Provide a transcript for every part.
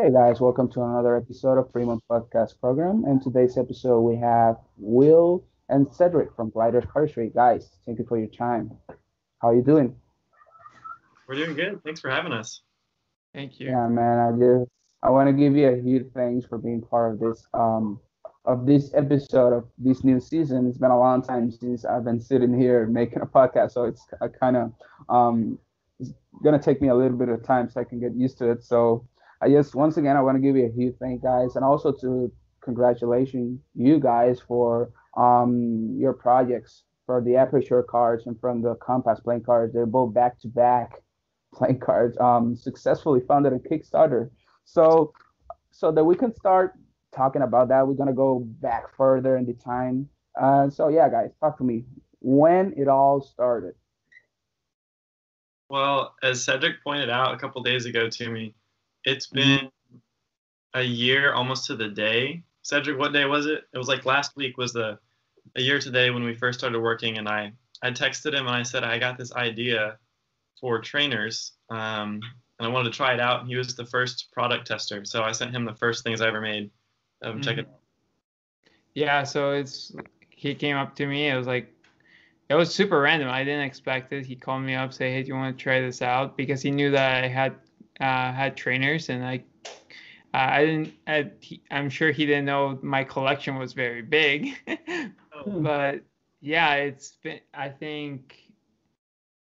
Hey guys, welcome to another episode of Fremont Podcast Program. And today's episode we have Will and Cedric from Gliders Cardistry. Guys, thank you for your time. How are you doing? We're doing good. Thanks for having us. Thank you. Yeah, man. I just I want to give you a huge thanks for being part of this um of this episode of this new season. It's been a long time since I've been sitting here making a podcast, so it's kind of um it's gonna take me a little bit of time so I can get used to it. So I just once again I want to give you a huge thank guys and also to congratulations you guys for um your projects for the aperture cards and from the compass playing cards. They're both back to back playing cards um successfully funded on Kickstarter. So so that we can start talking about that, we're gonna go back further in the time. Uh, so yeah, guys, talk to me when it all started. Well, as Cedric pointed out a couple days ago to me, it's Mm-hmm. been a year almost to the day. Cedric, what day was it? It was like last week was the a year today when we first started working, and I I texted him and I said I got this idea for trainers, um, and I wanted to try it out. And he was the first product tester, so I sent him the first things I ever made. Um, Check it. out. Yeah, so it's he came up to me. It was like it was super random. I didn't expect it. He called me up, say, "Hey, do you want to try this out?" Because he knew that I had uh, had trainers, and I uh, I didn't. I, he, I'm sure he didn't know my collection was very big, Oh, but yeah, it's been. I think.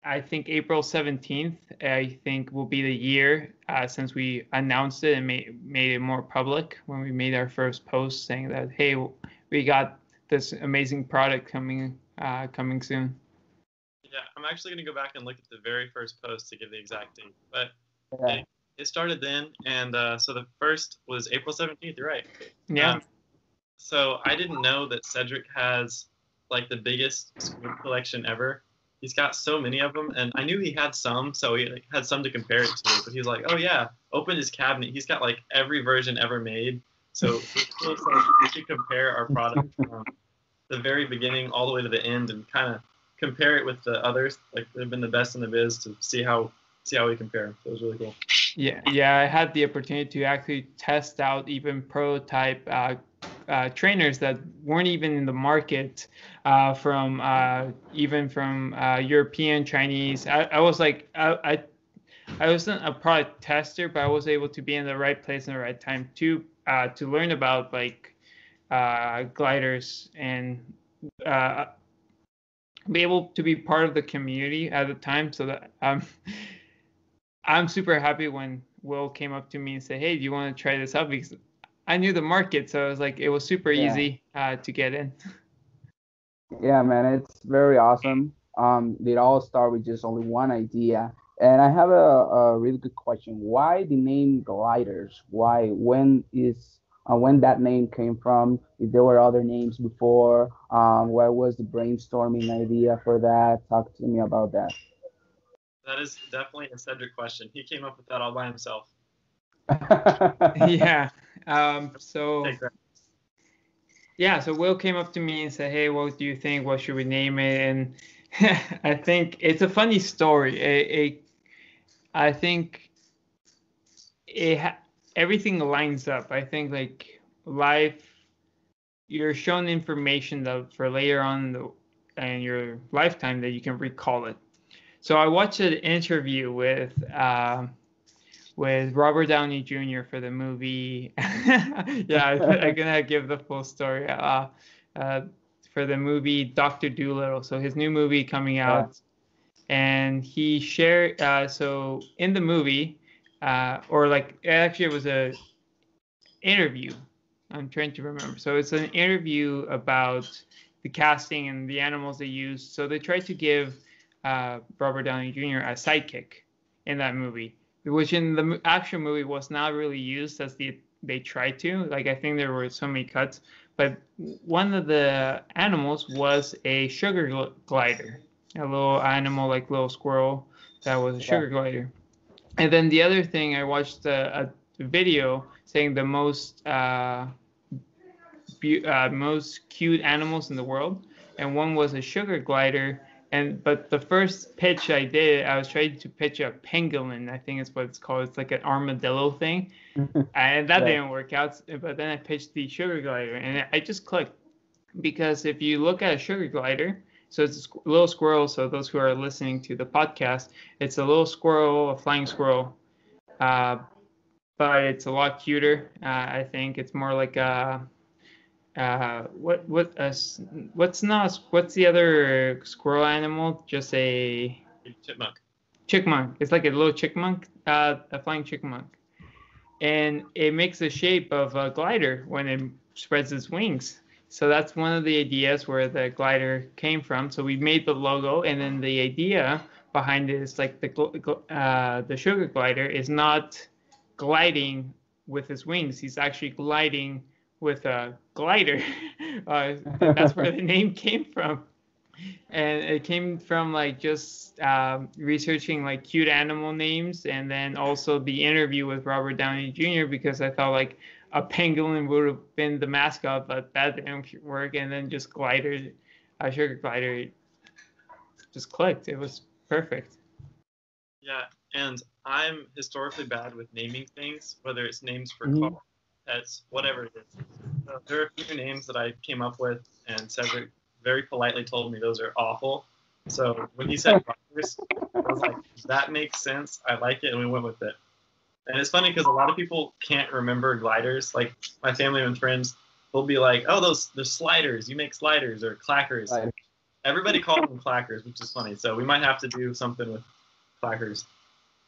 I think April 17th, I think, will be the year uh, since we announced it and made, made it more public when we made our first post saying that, hey, we got this amazing product coming uh, coming soon. Yeah, I'm actually gonna go back and look at the very first post to give the exact date, but Yeah. it started then, and uh, so the first was April 17th. You're right. Yeah. Um, so I didn't know that Cedric has like the biggest squid collection ever. He's got so many of them, and I knew he had some, so he like, had some to compare it to. But he's like, "Oh yeah, open his cabinet. He's got like every version ever made." So like we should compare our product from the very beginning all the way to the end, and kind of compare it with the others, like they've been the best in the biz, to see how see how we compare. So it was really cool. Yeah, yeah, I had the opportunity to actually test out even prototype uh, uh, trainers that weren't even in the market uh, from uh, even from uh, European, Chinese. I, I was like, I, I, I wasn't a product tester, but I was able to be in the right place in the right time to uh, to learn about like gliders and be able to be part of the community at the time. So that um, I'm super happy when Will came up to me and said, "Hey, do you want to try this out?" Because I knew the market, so it was like, it was super Yeah. easy uh, to get in. Yeah, man, it's very awesome. Um, it all started with just only one idea. And I have a, a really good question. Why the name Gliders? Why? When is uh, when that name came from? If there were other names before? Um, what was the brainstorming idea for that? Talk to me about that. That is definitely a Cedric question. He came up with that all by himself. yeah. Um, so yeah, so Will came up to me and said, "Hey, what do you think? What should we name it?" And I think it's a funny story. It, it, I think it ha- everything lines up. I think like life, you're shown information that for later on in, the, in your lifetime that you can recall it. So I watched an interview with. um with Robert Downey Jr. for the movie. yeah, I, I'm gonna give the full story. Uh, uh, for the movie Doctor Doolittle. So his new movie coming out, and he shared. Uh, so in the movie, uh, or like actually it was a interview. I'm trying to remember. So it's an interview about the casting and the animals they used. So they tried to give uh, Robert Downey Jr. as sidekick in that movie which in the actual movie was not really used as the they tried to. Like I think there were so many cuts, but one of the animals was a sugar gl- glider, a little animal like little squirrel that was a sugar glider. And then the other thing, I watched a, a video saying the most uh, bu- uh, most cute animals in the world, and one was a sugar glider, and but the first pitch I did, I was trying to pitch a pangolin. I think is what it's called. It's like an armadillo thing, and that Yeah. didn't work out. But then I pitched the sugar glider, and I just clicked because if you look at a sugar glider, so it's a little squirrel. So those who are listening to the podcast, it's a little squirrel, a flying squirrel, uh, but it's a lot cuter. Uh, I think it's more like a uh, what what uh, what's not what's the other squirrel animal? Just a Chipmunk. chipmunk. It's like a little chipmunk, uh, a flying chipmunk, and it makes the shape of a glider when it spreads its wings. So that's one of the ideas where the glider came from. So we made the logo, and then the idea behind it is like the uh, the sugar glider is not gliding with his wings. He's actually gliding with a glider. uh, that's where the name came from and it came from like just um, researching like cute animal names and then also the interview with robert downey jr because i thought like a pangolin would have been the mascot but that didn't work and then just glider a sugar glider just clicked it was perfect Yeah, and I'm historically bad with naming things, whether it's names for Mhm. cars, pets, whatever it is. So there are a few names that I came up with, and Cedric very politely told me those are awful. So when he said Rogers, I was like, that makes sense. I like it, and we went with it. And it's funny because a lot of people can't remember gliders. Like my family and friends, they'll be like, "Oh, those those sliders. You make sliders or clackers." Sliders. Everybody calls them clackers, which is funny. So we might have to do something with clackers.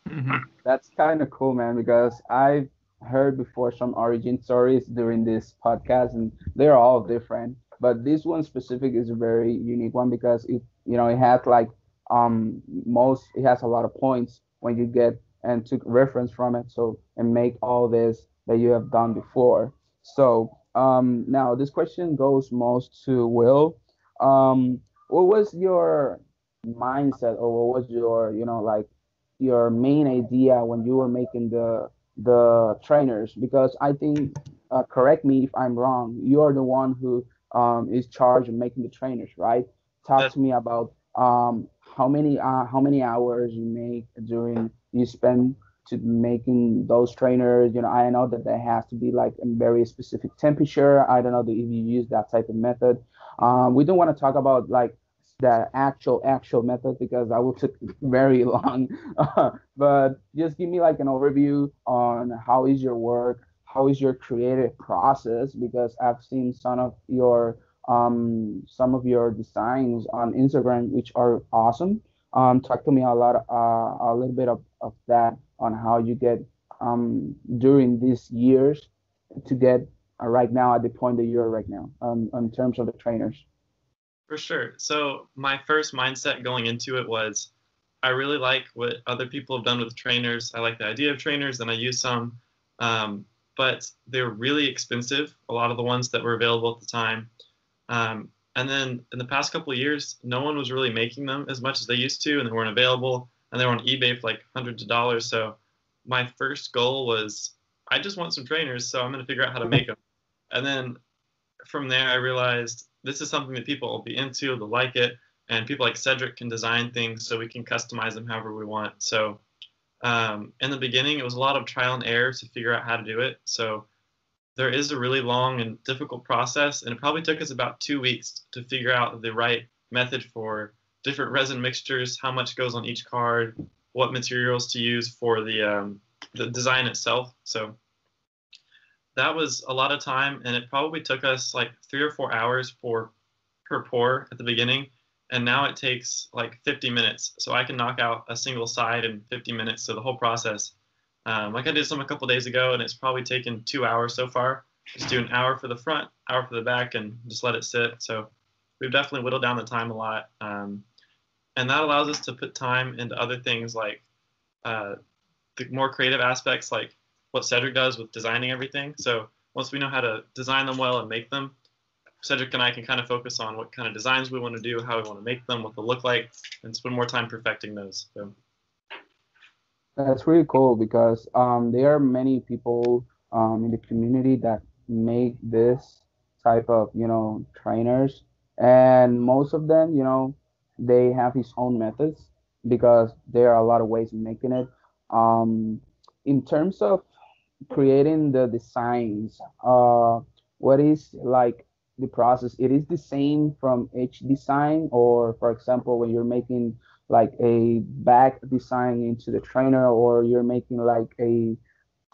Mhm. That's kind of cool, man, because I've heard before some origin stories during this podcast, and they're all different. But this one specific is a very unique one because it, you know, it has like um most, it has a lot of points when you get and took reference from it, so and make all this that you have done before. So um now this question goes most to Will. Um, what was your mindset, or what was your, you know, like your main idea when you were making the the trainers because i think uh, correct me if i'm wrong you're the one who um, is charged of making the trainers right? Talk to me about um, how many uh, how many hours you make during you spend to making those trainers. You know i know that there has to be like a very specific temperature. I don't know if you use that type of method. Um, we don't want to talk about like the actual actual method because I will take very long. But just give me like an overview on how is your work how is your creative process because i've seen some of your um some of your designs on instagram which are awesome. Um talk to me a lot uh, a little bit of, of that on how you get um during these years to get uh, right now at the point that you're right now um in terms of the trainers For sure. So my first mindset going into it was I really like what other people have done with trainers. I like the idea of trainers and I use some, um, but they're really expensive. A lot of the ones that were available at the time. Um, and then in the past couple of years, no one was really making them as much as they used to, and they weren't available. And they were on eBay for like hundreds of dollars. So my first goal was I just want some trainers, so I'm going to figure out how to make them. And then from there, I realized this is something that people will be into, they'll like it, and people like Cedric can design things so we can customize them however we want. So um, in the beginning, it was a lot of trial and error to figure out how to do it. So there is a really long and difficult process, and it probably took us about two weeks to figure out the right method for different resin mixtures, how much goes on each card, what materials to use for the um, the design itself. So that was a lot of time, and it probably took us like three or four hours for per pour at the beginning, and now it takes like 50 minutes. So I can knock out a single side in 50 minutes. So the whole process, um, like I did some a couple days ago, and it's probably taken two hours so far. Just do an hour for the front, hour for the back, and just let it sit. So we've definitely whittled down the time a lot, um, and that allows us to put time into other things like uh, the more creative aspects, like what Cedric does with designing everything. So once we know how to design them well and make them, Cedric and I can kind of focus on what kind of designs we want to do, how we want to make them, what they look like, and spend more time perfecting those. So That's really cool because um, there are many people um, in the community that make this type of you know trainers, and most of them, you know, they have his own methods because there are a lot of ways of making it. Um, in terms of creating the designs, uh, what is like the process? It is the same from each design, or for example, when you're making like a back design into the trainer, or you're making like a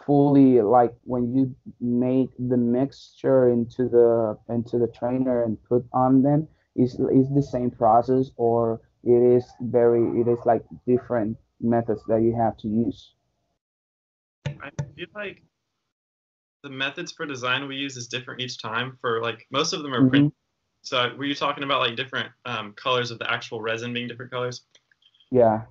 fully like when you make the mixture into the into the trainer and put on them is is the same process or it is very it is like different methods that you have to use I feel like the methods for design we use is different each time. For like most of them are Mhm. print. So were you talking about like different um, colors of the actual resin being different colors? yeah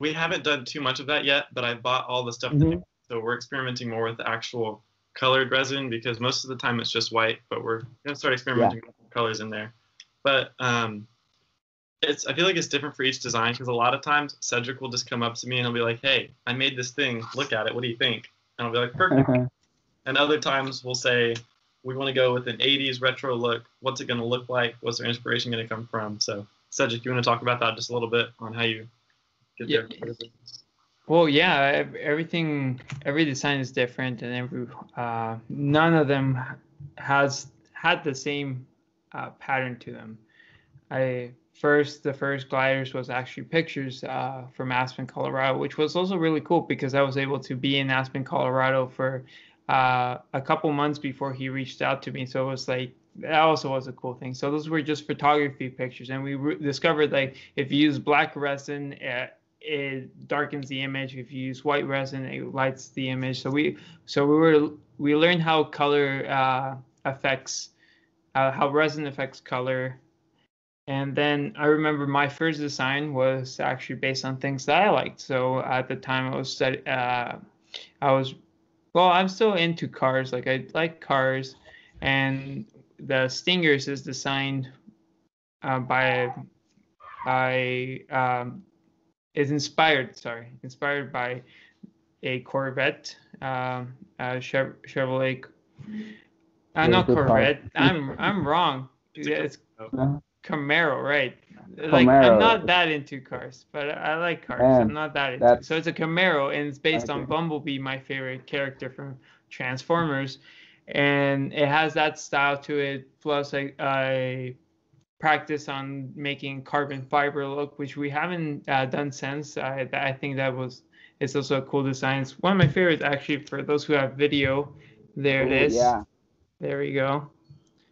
We haven't done too much of that yet, but I bought all the stuff. Mhm. do. So we're experimenting more with the actual colored resin because most of the time it's just white, but we're gonna start experimenting with colors in there. But um, it's I feel like it's different for each design because a lot of times Cedric will just come up to me and he'll be like, "Hey, I made this thing. Look at it. What do you think?" And I'll be like, "Perfect." And other times we'll say, we want to go with an 80s retro look. What's it going to look like? What's their inspiration going to come from? So, Cedric, you want to talk about that just a little bit on how you get Yeah. there? Well, yeah, everything, every design is different, and every uh, none of them has had the same uh, pattern to them. I first, the first gliders was actually pictures uh, from Aspen, Colorado, which was also really cool because I was able to be in Aspen, Colorado for uh, a couple months before he reached out to me. So it was like that also was a cool thing. So those were just photography pictures, and we re- discovered like if you use black resin, uh, it darkens the image. If you use white resin, it lights the image. So we so we were we learned how color uh, affects uh, how resin affects color. And then I remember my first design was actually based on things that I liked. So at the time I was study, uh, I was well, I'm still into cars. Like I like cars, and the Stingers is designed uh, by by um, is inspired. Sorry, inspired by a Corvette, um, uh, Chev- Chevrolet. Uh, not. Corvette. I'm I'm wrong. Yeah, it's Camaro, right? Like Camaro. I'm not that into cars, but I like cars. Man, I'm not that into. So it's a Camaro, and it's based on Bumblebee, my favorite character from Transformers, and it has that style to it. Plus, I, I practice on making carbon fiber look, which we haven't uh, done since. I I think that was it's also a cool design. It's one of my favorites actually. For those who have video, there it ooh, is. Yeah, There we go.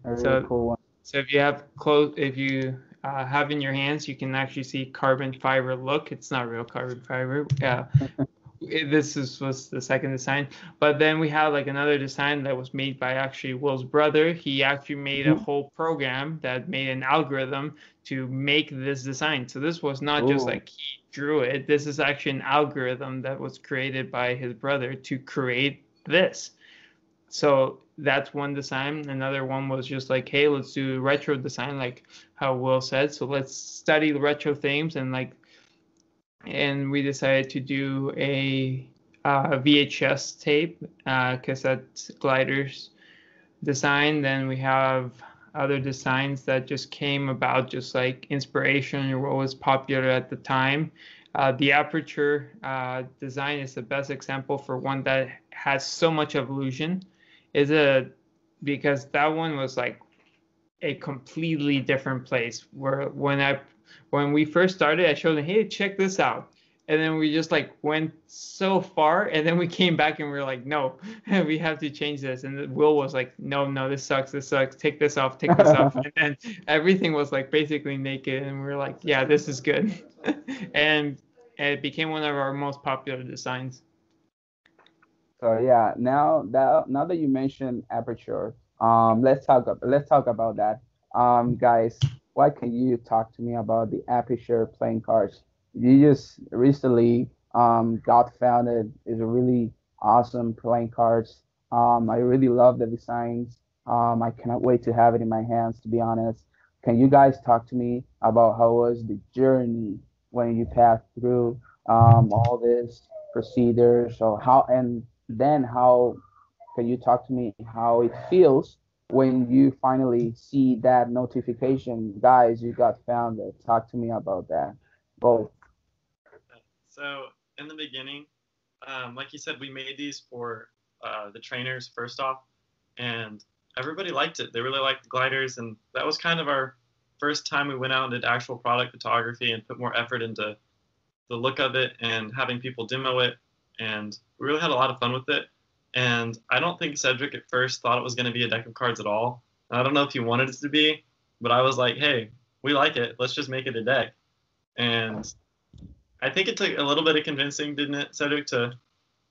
a really So- cool one. So if you have close, if you uh, have in your hands, you can actually see carbon fiber look. It's not real carbon fiber. Yeah. This is was the second design, but then we have like another design that was made by actually Will's brother. He actually made a Mhm. whole program that made an algorithm to make this design. So this was not just like he drew it. This is actually an algorithm that was created by his brother to create this. So that's one design. Another one was just like, hey, let's do retro design, like how Will said. So let's study retro themes and like, and we decided to do a uh, VHS tape, uh, cassette gliders design. Then we have other designs that just came about, just like inspiration or what was popular at the time. Uh, the aperture uh, design is the best example for one that has so much evolution. Is a because that one was like a completely different place. Where when I when we first started, I showed them, hey, check this out. And then we just like went so far, and then we came back and we were like, no, we have to change this. And Will was like, no, no, this sucks, this sucks. Take this off, take this off. And then everything was like basically naked, and we were like, yeah, this is good. and it became one of our most popular designs. So yeah, now that now that you mentioned aperture, um, let's talk let's talk about that. Um, guys, why can you talk to me about the aperture playing cards? You just recently um got founded is a really awesome playing cards. Um, I really love the designs. Um, I cannot wait to have it in my hands. To be honest, can you guys talk to me about how was the journey when you passed through um all this procedures? So how and then how can you talk to me how it feels when you finally see that notification, guys, you got found Talk to me about that. Both. So in the beginning, um, like you said, we made these for uh, the trainers first off, and everybody liked it. They really liked the gliders, and that was kind of our first time we went out and did actual product photography and put more effort into the look of it and having people demo it. And we really had a lot of fun with it. And I don't think Cedric at first thought it was going to be a deck of cards at all. I don't know if he wanted it to be, but I was like, hey, we like it. Let's just make it a deck. And I think it took a little bit of convincing, didn't it, Cedric, to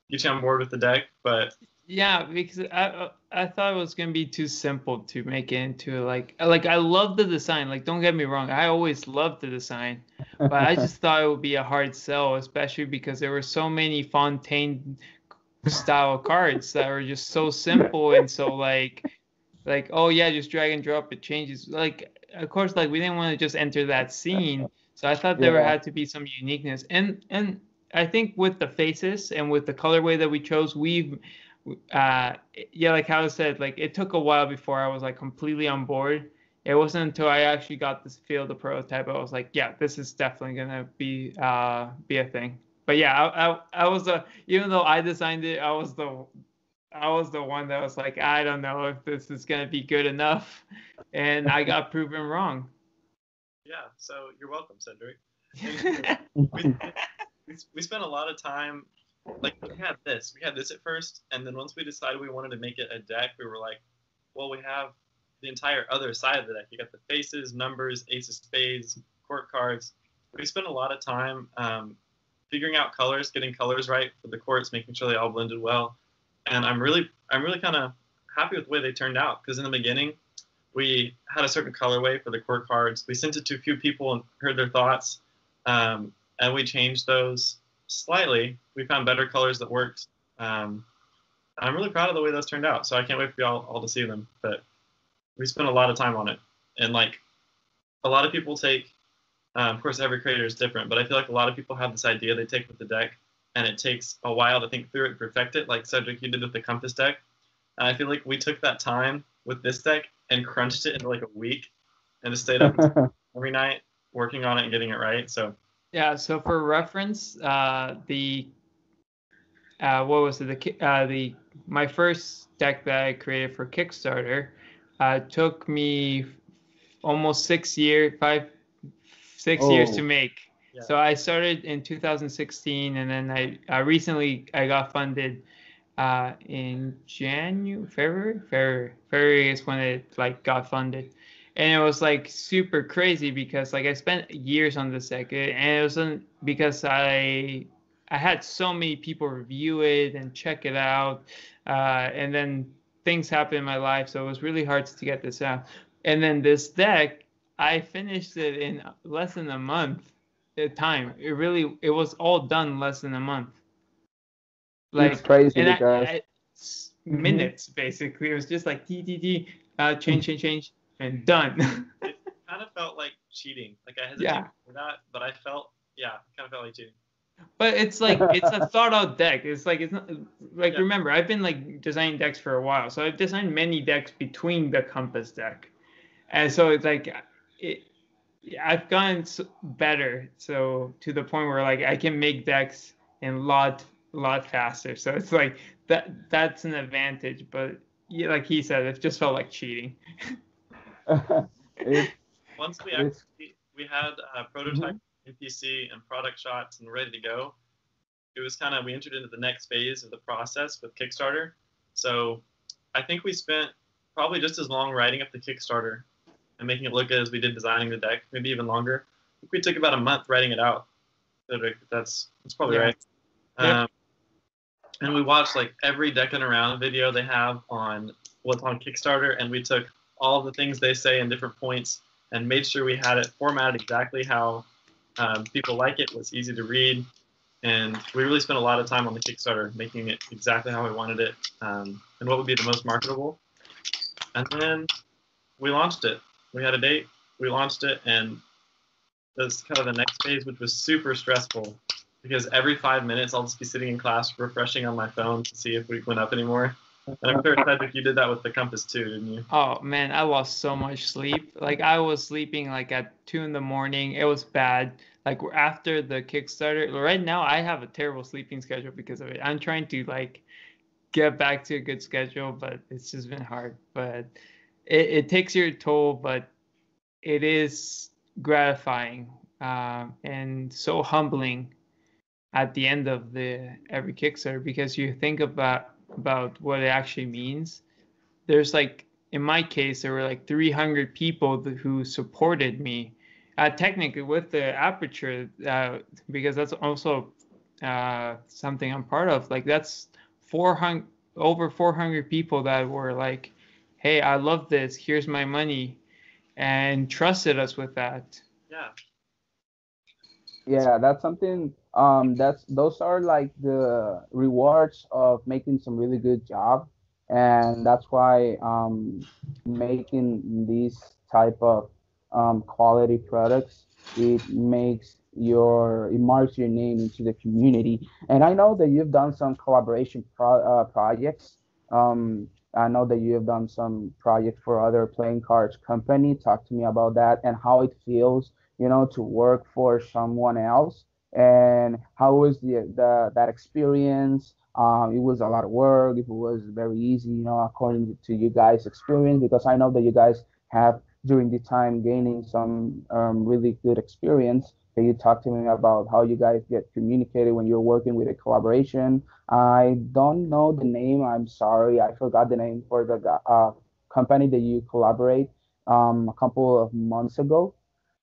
get you on board with the deck? But yeah, because I I thought it was gonna be too simple to make it into like like I love the design. Like don't get me wrong, I always loved the design, but I just thought it would be a hard sell, especially because there were so many Fontaine style cards that were just so simple and so like like oh yeah, just drag and drop it changes. Like of course like we didn't want to just enter that scene, so I thought there yeah. had to be some uniqueness and and I think with the faces and with the colorway that we chose, we've uh, yeah, like how I said, like it took a while before I was like completely on board. It wasn't until I actually got this feel the prototype I was like, yeah, this is definitely gonna be uh be a thing. But yeah, I, I, I was a even though I designed it, I was the I was the one that was like, I don't know if this is gonna be good enough, and I got proven wrong. Yeah, so you're welcome, Cedric. we, we spent a lot of time like we had this, we had this at first, and then once we decided we wanted to make it a deck, we were like, well, we have the entire other side of the deck. You got the faces, numbers, ace of spades, court cards. We spent a lot of time um, figuring out colors, getting colors right for the courts, making sure they all blended well. And I'm really, I'm really kind of happy with the way they turned out because in the beginning, we had a certain colorway for the court cards. We sent it to a few people and heard their thoughts, um, and we changed those slightly. We found better colors that worked. Um, I'm really proud of the way those turned out. So I can't wait for y'all all to see them. But we spent a lot of time on it, and like a lot of people take. Um, of course, every creator is different, but I feel like a lot of people have this idea they take with the deck, and it takes a while to think through it and perfect it. Like Cedric, you did with the Compass deck, and I feel like we took that time with this deck and crunched it into like a week, and just stayed up every night working on it and getting it right. So yeah. So for reference, uh, the uh, what was it? The uh, the my first deck that I created for Kickstarter uh, took me almost six years, five, six oh. years to make. Yeah. So I started in 2016, and then I, I recently I got funded uh, in January, February, February, February is when it like got funded and it was like super crazy because like I spent years on this deck, and it wasn't because I I had so many people review it and check it out, uh, and then things happened in my life, so it was really hard to get this out. And then this deck, I finished it in less than a month. At time, it really it was all done less than a month. Like it's crazy because I, I, mm-hmm. minutes mm-hmm. basically. It was just like t t t, uh, change change change and done. it kind of felt like cheating. Like I hesitated yeah. for that, but I felt yeah, kind of felt like cheating. But it's like it's a thought out deck. It's like it's not like yeah. remember I've been like designing decks for a while, so I've designed many decks between the Compass deck, and so it's like it. I've gotten better, so to the point where like I can make decks in a lot lot faster. So it's like that that's an advantage. But yeah, like he said, it just felt like cheating. Once we actually we had a prototype mm-hmm. NPC and product shots and ready to go, it was kind of we entered into the next phase of the process with Kickstarter. So I think we spent probably just as long writing up the Kickstarter and making it look good as we did designing the deck, maybe even longer. I think we took about a month writing it out. That's that's probably yeah. right. Um, and we watched like every decking around video they have on what's on Kickstarter, and we took all the things they say in different points and made sure we had it formatted exactly how um, people like it, was easy to read. And we really spent a lot of time on the Kickstarter, making it exactly how we wanted it um, and what would be the most marketable. And then we launched it. We had a date, we launched it, and that's kind of the next phase, which was super stressful because every five minutes I'll just be sitting in class refreshing on my phone to see if we went up anymore. And I'm sure Cedric, you did that with the compass too, didn't you? Oh man, I lost so much sleep. Like I was sleeping like at two in the morning. It was bad. Like after the Kickstarter, right now I have a terrible sleeping schedule because of it. I'm trying to like get back to a good schedule, but it's just been hard. But it, it takes your toll, but it is gratifying um, and so humbling at the end of the every Kickstarter because you think about about what it actually means. There's like in my case there were like 300 people who supported me. Uh, technically with the aperture uh, because that's also uh, something I'm part of. Like that's 400 over 400 people that were like, "Hey, I love this. Here's my money," and trusted us with that. Yeah. Yeah, that's something. Um, that's those are like the rewards of making some really good job, and that's why um, making these type of um, quality products it makes your it marks your name into the community. And I know that you've done some collaboration pro, uh, projects. Um, I know that you have done some projects for other playing cards company. Talk to me about that and how it feels you know, to work for someone else. And how was the, the that experience? Um, it was a lot of work. If it was very easy, you know, according to you guys' experience, because I know that you guys have during the time gaining some um, really good experience. Can you talk to me about how you guys get communicated when you're working with a collaboration? I don't know the name. I'm sorry, I forgot the name for the uh, company that you collaborate um, a couple of months ago.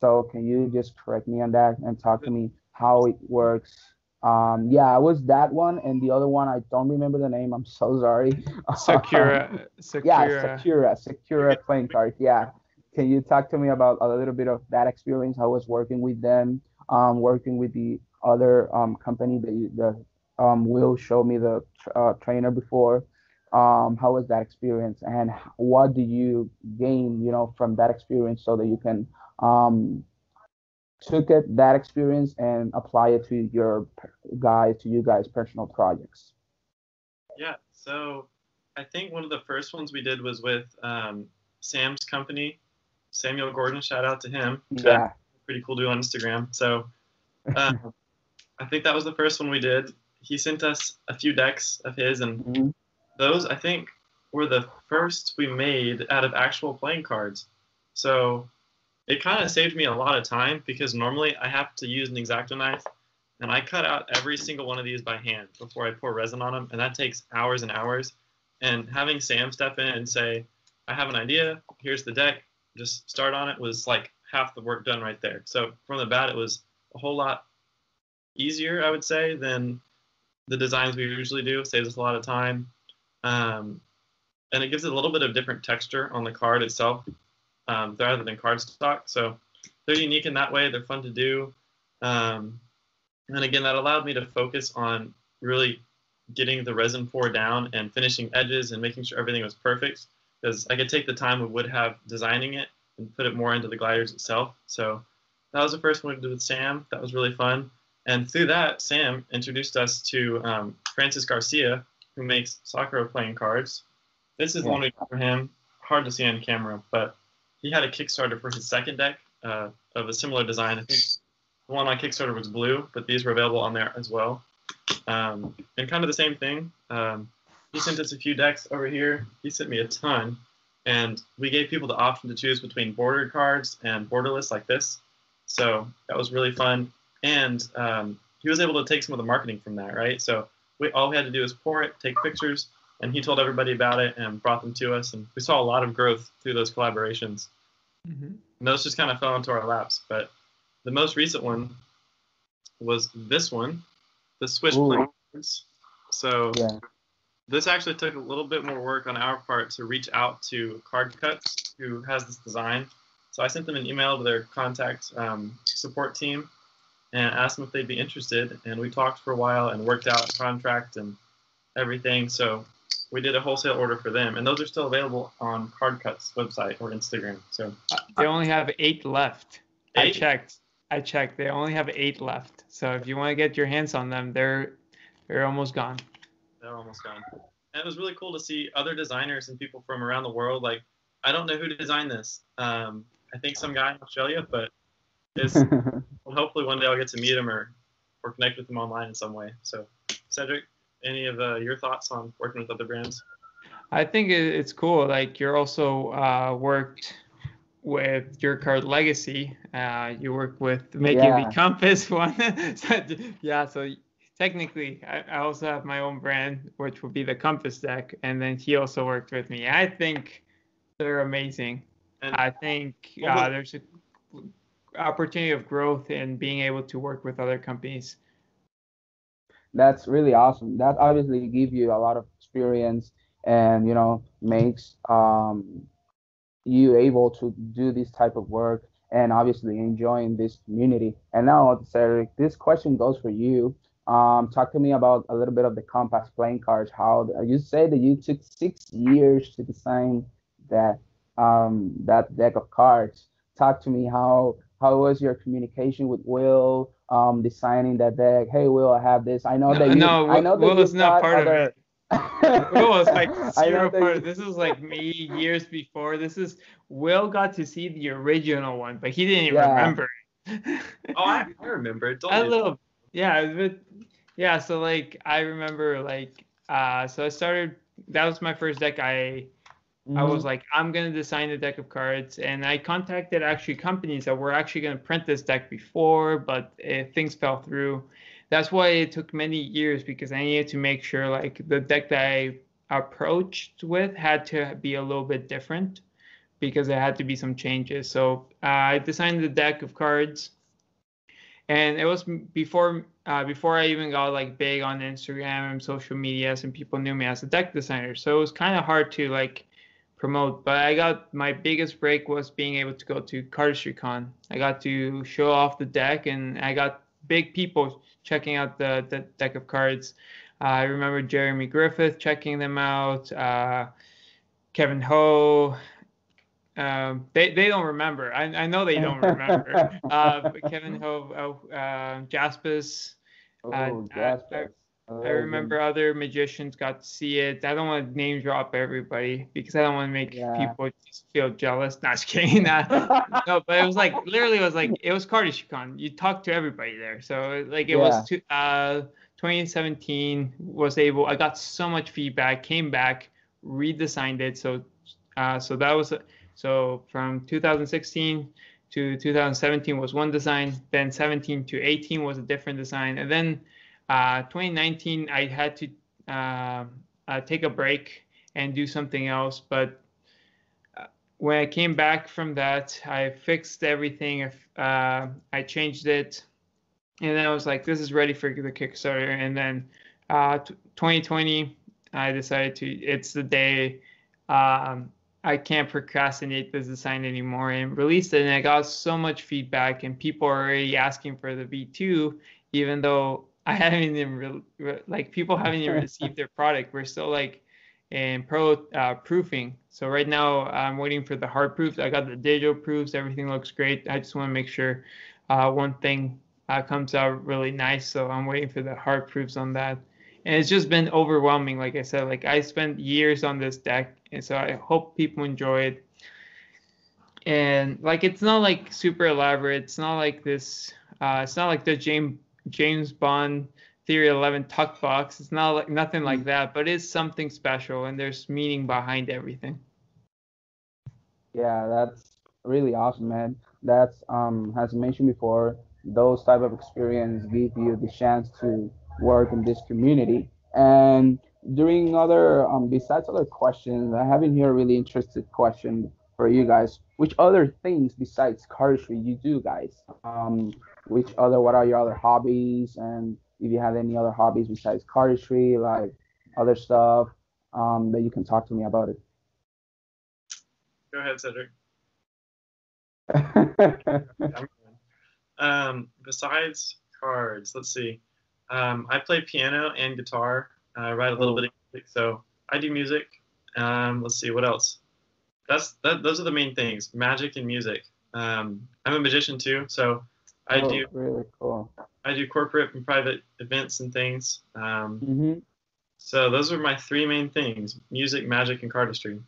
So can you just correct me on that and talk to me how it works? Um, yeah, it was that one, and the other one I don't remember the name. I'm so sorry. Sakura. Sakura. Yeah, Sakura. Sakura playing cards. Yeah. Can you talk to me about a little bit of that experience? How was working with them, um, working with the other um, company that you, the um, Will showed me the uh, trainer before. Um, how was that experience, and what do you gain, you know, from that experience so that you can um, took it that experience and apply it to your guys to you guys personal projects? Yeah so i think one of the first ones we did was with um, sam's company. Samuel gordon shout out to him. Yeah. Pretty cool dude on instagram. So uh, i think that was the first one we did. He sent us a few decks of his and mm-hmm. those i think were the first we made out of actual playing cards. So it kind of saved me a lot of time because normally I have to use an X-Acto knife and I cut out every single one of these by hand before I pour resin on them, and that takes hours and hours. And having Sam step in and say, I have an idea, here's the deck, just start on it was like half the work done right there. So from the bat, it was a whole lot easier, I would say, than the designs we usually do. Saves us a lot of time. Um, and it gives it a little bit of different texture on the card itself um, rather than cardstock. So they're unique in that way. They're fun to do. Um, and again, that allowed me to focus on really getting the resin pour down and finishing edges and making sure everything was perfect because I could take the time we would have designing it and put it more into the gliders itself. So that was the first one we did with Sam. That was really fun. And through that, Sam introduced us to um, Francis Garcia, who makes Sakura playing cards. This is yeah. one we got for him. Hard to see on camera, but he had a Kickstarter for his second deck uh, of a similar design. I think the one on Kickstarter was blue, but these were available on there as well. Um, and kind of the same thing. Um, he sent us a few decks over here. He sent me a ton. And we gave people the option to choose between bordered cards and borderless like this. So that was really fun. And um, he was able to take some of the marketing from that, right? So we, all we had to do was pour it, take pictures, and he told everybody about it and brought them to us and we saw a lot of growth through those collaborations. Mm-hmm. and those just kind of fell into our laps but the most recent one was this one the swish plans so yeah. this actually took a little bit more work on our part to reach out to card cuts who has this design. So i sent them an email to their contact um, support team and asked them if they'd be interested and we talked for a while and worked out a contract and everything. So we did a wholesale order for them, and those are still available on Card Cuts website or Instagram. So they only have eight left. Eight? I checked. I checked. They only have eight left. So if you want to get your hands on them, they're they're almost gone. They're almost gone. and it was really cool to see other designers and people from around the world. Like, I don't know who designed this. Um, I think some guy in Australia, but it's well, hopefully one day I'll get to meet him or or connect with him online in some way. So, Cedric, any of uh, your thoughts on working with other brands? I think it's cool. Like you're also uh, worked with your card legacy. Uh, you work with making yeah. the compass one. so, yeah, so technically, I, I, also have my own brand, which will be the compass deck, and then he also worked with me. I think they're amazing. And I think uh, there's a opportunity of growth in being able to work with other companies. That's really awesome. That obviously gives you a lot of experience and you know makes um, you able to do this type of work and obviously enjoying this community. And now, Cedric, this question goes for you. Um, talk to me about a little bit of the Compass playing cards. How you say that you took six years to design that um, that deck of cards. Talk to me how how was your communication with Will um, designing that bag. Hey, Will, I have this. I know no, that you, no, I know Will that is not part other... of it. Will was like zero part. You... This was like me years before. This is Will got to see the original one, but he didn't even yeah. remember. oh, I, I remember. Don't a little, yeah, but yeah. So like, I remember like, uh, so I started. That was my first deck. I Mm-hmm. I was mm-hmm. like, I'm gonna design a deck of cards, and I contacted actually companies that were actually gonna print this deck before, but uh, things fell through. That's why it took many years because I needed to make sure like the deck that I approached with had to be a little bit different because there had to be some changes. So uh, I designed the deck of cards, and it was before uh, before I even got like big on Instagram and social medias, and people knew me as a deck designer. So it was kind of hard to like promote. But I got my biggest break was being able to go to CardistryCon. I got to show off the deck, and I got big people checking out the, the deck of cards. Uh, I remember Jeremy Griffith checking them out. Uh, Kevin Ho. Um, they, they don't remember. I, I know they don't remember. uh, Kevin Ho, uh, uh Jaspas. Oh, Jaspas. Oh, I remember other magicians got to see it. I don't want to name drop everybody because I don't want to make yeah. people just feel jealous. Not kidding. no, but it was like literally it was like it was CardistryCon. You talked to everybody there. So like it yeah. was two, uh, 2017 was able. I got so much feedback. Came back, redesigned it. So uh, so that was so from 2016 to 2017 was one design. Then 17 to 18 was a different design, and then uh, 2019, I had to uh, uh, take a break and do something else. But uh, when I came back from that, I fixed everything. Uh, I changed it, and then I was like, "This is ready for the Kickstarter." And then 2020, I decided to. It's the day. Um, I can't procrastinate this design anymore and released it. And I got so much feedback, and people are already asking for the V2, even though I haven't even re- like people haven't even received their product. We're still like in pro uh, proofing. So right now I'm waiting for the hard proofs. I got the digital proofs. Everything looks great. I just want to make sure uh, one thing uh, comes out really nice. So I'm waiting for the hard proofs on that. And it's just been overwhelming. Like I said, like I spent years on this deck, and so I hope people enjoy it. And like it's not like super elaborate. It's not like this. Uh, it's not like the James James Bond Theory 11 tuck box. It's not like nothing like mm. that, but it's something special and there's meaning behind everything. Yeah, that's really awesome, man. That's um as mentioned before, those type of experience give you the chance to work in this community. And during other um besides other questions, I have in here a really interested question for you guys. Which other things besides cardistry you do, guys? Um, which other what are your other hobbies? And if you have any other hobbies besides cardistry like other stuff um, that you can talk to me about it. Go ahead cedric. Um, besides cards let's see. Um, i play piano and guitar. I write a little bit of music so i do music. Um, let's see what else? That's that those are the main things magic and music. Um, i'm a magician too so I oh, do really cool. I do corporate and private events and things. Um, mm-hmm. So those are my three main things: music, magic, and cardistry.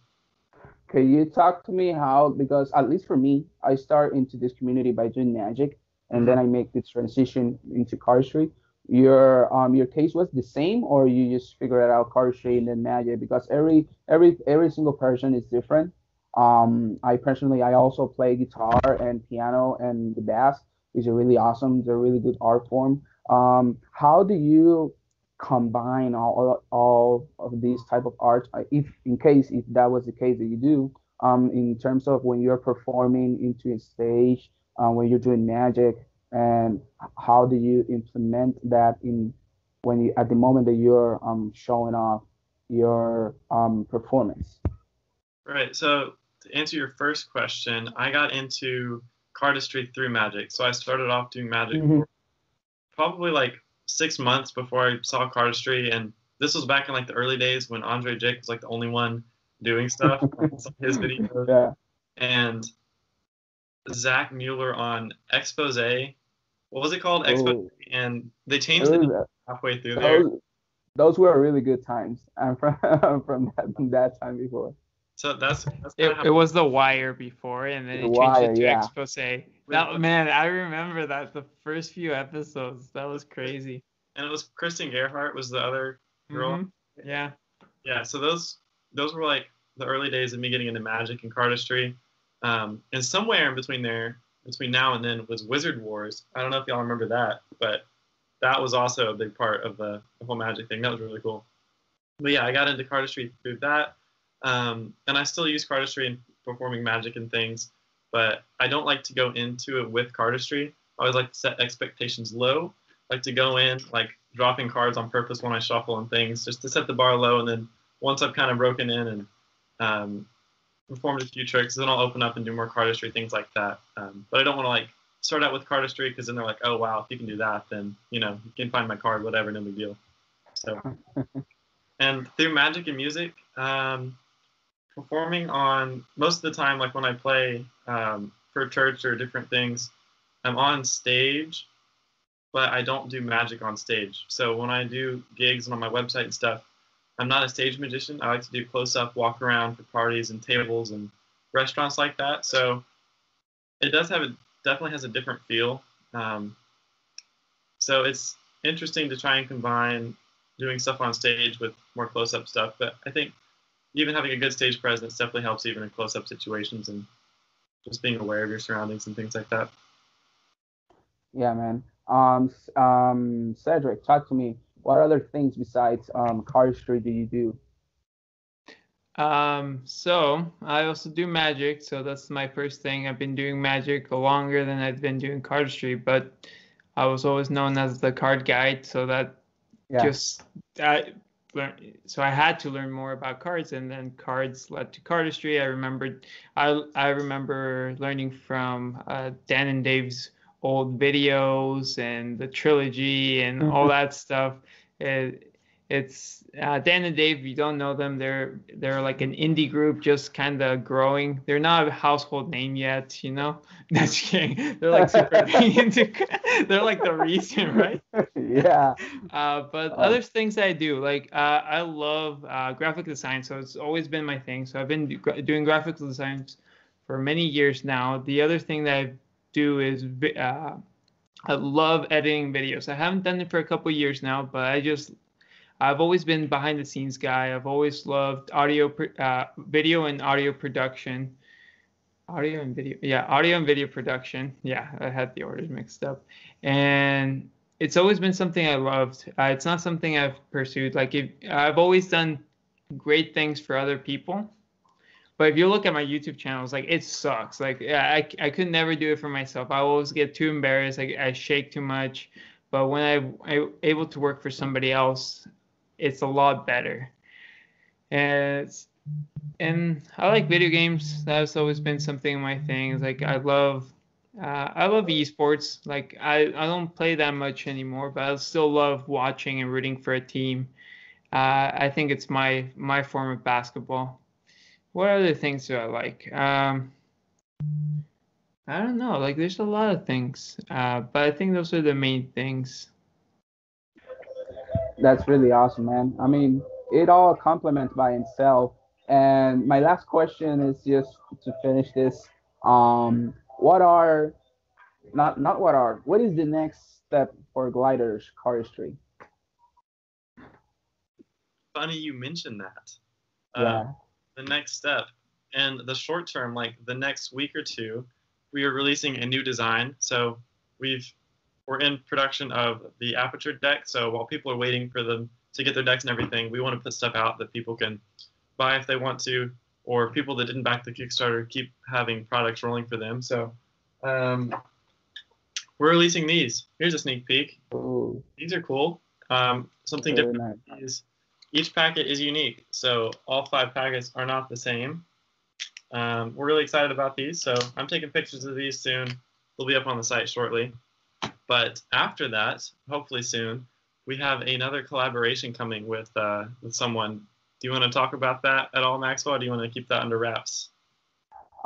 Can you talk to me how because at least for me, I start into this community by doing magic, and then I make the transition into cardistry. Your um your case was the same, or you just figured out cardistry and then magic because every every every single person is different. Um, I personally I also play guitar and piano and the bass is a really awesome. It's a really good art form. Um, how do you combine all, all of these type of arts uh, if in case if that was the case that you do um, in terms of when you're performing into a stage uh, when you're doing magic and how do you implement that in when you at the moment that you're um, showing off your um, performance right so to answer your first question i got into cardistry through magic so i started off doing magic mm-hmm. probably like six months before I saw cardistry, and this was back in like the early days when Andrei Jikh was like the only one doing stuff. his videos. Yeah. And Zach Mueller on Expose. What was it called? Expose. And they changed it halfway through those, there. Those were really good times. I'm from from that, from that time before. So that's, that's it, it was the wire before, and then the it changed wire, it to yeah. expose. That man, I remember that the first few episodes. That was crazy. And it was Kristen Gerhart was the other girl. Mm-hmm. Yeah. Yeah. So those those were like the early days of me getting into magic and cardistry. Um, and somewhere in between there, between now and then, was Wizard Wars. I don't know if y'all remember that, but that was also a big part of the, the whole magic thing. That was really cool. But yeah, I got into cardistry through that. Um, and I still use cardistry in performing magic and things, but I don't like to go into it with cardistry. I always like to set expectations low. I like to go in like dropping cards on purpose when I shuffle and things, just to set the bar low. And then once I've kind of broken in and um, performed a few tricks, then I'll open up and do more cardistry things like that. Um, but I don't want to like start out with cardistry because then they're like, oh wow, if you can do that, then you know you can find my card, whatever, no big deal. So, and through magic and music, um, performing on most of the time, like when I play um, for church or different things, I'm on stage, but I don't do magic on stage. So when I do gigs and on my website and stuff, I'm not a stage magician. I like to do close up walk around for parties and tables and restaurants like that. So it does have a definitely has a different feel. Um, so it's interesting to try and combine doing stuff on stage with more close up stuff. But I think even having a good stage presence definitely helps even in close-up situations and just being aware of your surroundings and things like that. Yeah, man. Um, um, Cedric, talk to me. What other things besides um, cardistry do you do? Um, so I also do magic. So that's my first thing. I've been doing magic longer than I've been doing cardistry, but I was always known as the card guide. So that yeah. just that learn so I had to learn more about cards and then cards led to cardistry. I remembered I I remember learning from uh, Dan and Dave's old videos and the trilogy and all mm-hmm. that stuff. It, it's uh, Dan and Dave. You don't know them. They're they're like an indie group, just kind of growing. They're not a household name yet, you know. That's kidding. They're like super into. they're like the reason, right? Yeah. Uh, but oh. other things I do, like uh, I love uh, graphic design, so it's always been my thing. So I've been do- doing graphic designs for many years now. The other thing that I do is uh, I love editing videos. I haven't done it for a couple years now, but I just I've always been behind the scenes guy. I've always loved audio, uh, video and audio production. Audio and video, yeah, audio and video production. Yeah, I had the orders mixed up, and it's always been something I loved. Uh, it's not something I've pursued. Like if, I've always done great things for other people, but if you look at my YouTube channels, like it sucks. Like I, I could never do it for myself. I always get too embarrassed. I, I shake too much. But when I, I'm able to work for somebody else, it's a lot better. And and I like video games. That's always been something of my things. Like I love uh, I love esports. Like I, I don't play that much anymore, but I still love watching and rooting for a team. Uh, I think it's my my form of basketball. What other things do I like? Um, I don't know. Like there's a lot of things, uh, but I think those are the main things. That's really awesome, man. I mean, it all complements by itself. And my last question is just to finish this. Um, what are not not what are what is the next step for gliders cardistry? Funny you mentioned that. Yeah. Uh, the next step and the short term, like the next week or two, we are releasing a new design. So we've we're in production of the aperture deck. So while people are waiting for them to get their decks and everything, we want to put stuff out that people can buy if they want to, or people that didn't back the Kickstarter keep having products rolling for them. So um, we're releasing these. Here's a sneak peek. Ooh, These are cool. Um, something very different nice. is each packet is unique, so all five packets are not the same. Um, we're really excited about these, so I'm taking pictures of these soon. They'll be up on the site shortly. But after that, hopefully soon, we have another collaboration coming with uh, with someone. Do you want to talk about that at all, Maxwell? Or do you want to keep that under wraps?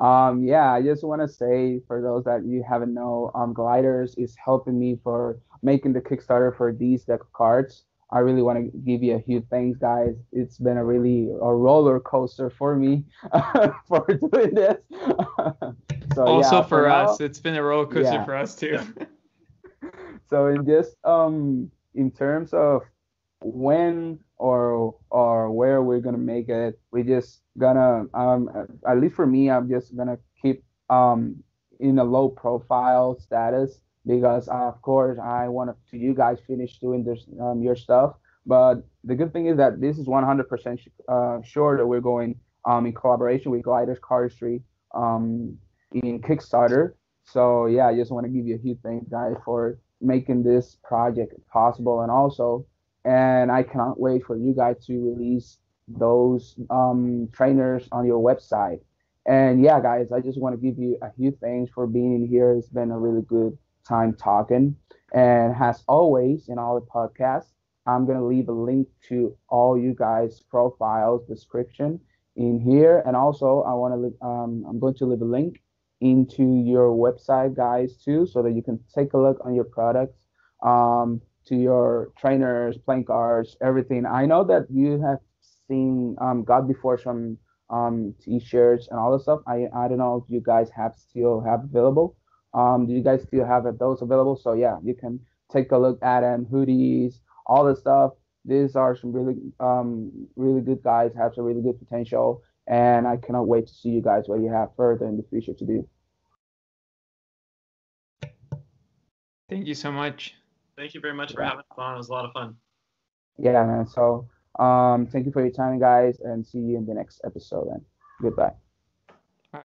Um, yeah, I just want to say for those that you haven't know, um, Gliders is helping me for making the Kickstarter for these deck of cards. I really want to give you a huge thanks, guys. It's been a really a roller coaster for me for doing this. so also yeah, for now- us, it's been a roller coaster Yeah. for us too. so in just um in terms of when or or where we're gonna make it we just gonna um at least for me i'm just gonna keep um in a low profile status because uh, of course i want to you guys finish doing this um, your stuff. But the good thing is that this is 100% sh- uh, sure that we're going um in collaboration with gliders cardistry um in kickstarter so yeah i just want to give you a huge thanks guys for making this project possible and also and i cannot wait for you guys to release those um, trainers on your website. And yeah guys i just want to give you a huge thanks for being in here. It's been a really good time talking. And as always in all the podcasts i'm going to leave a link to all you guys profiles description in here. And also i want to um, i'm going to leave a link into your website guys too so that you can take a look on your products um, to your trainers playing cards everything. I know that you have seen um, got before some um, t-shirts and all the stuff. I i don't know if you guys have still have available. Um, do you guys still have those available? So yeah you can take a look at them hoodies all the stuff. These are some really um, really good guys have some really good potential and i cannot wait to see you guys what you have further in the future to do Thank you so much. Thank you very much for Yeah. having us on. It was a lot of fun. yeah man so um thank you for your time guys and see you in the next episode then goodbye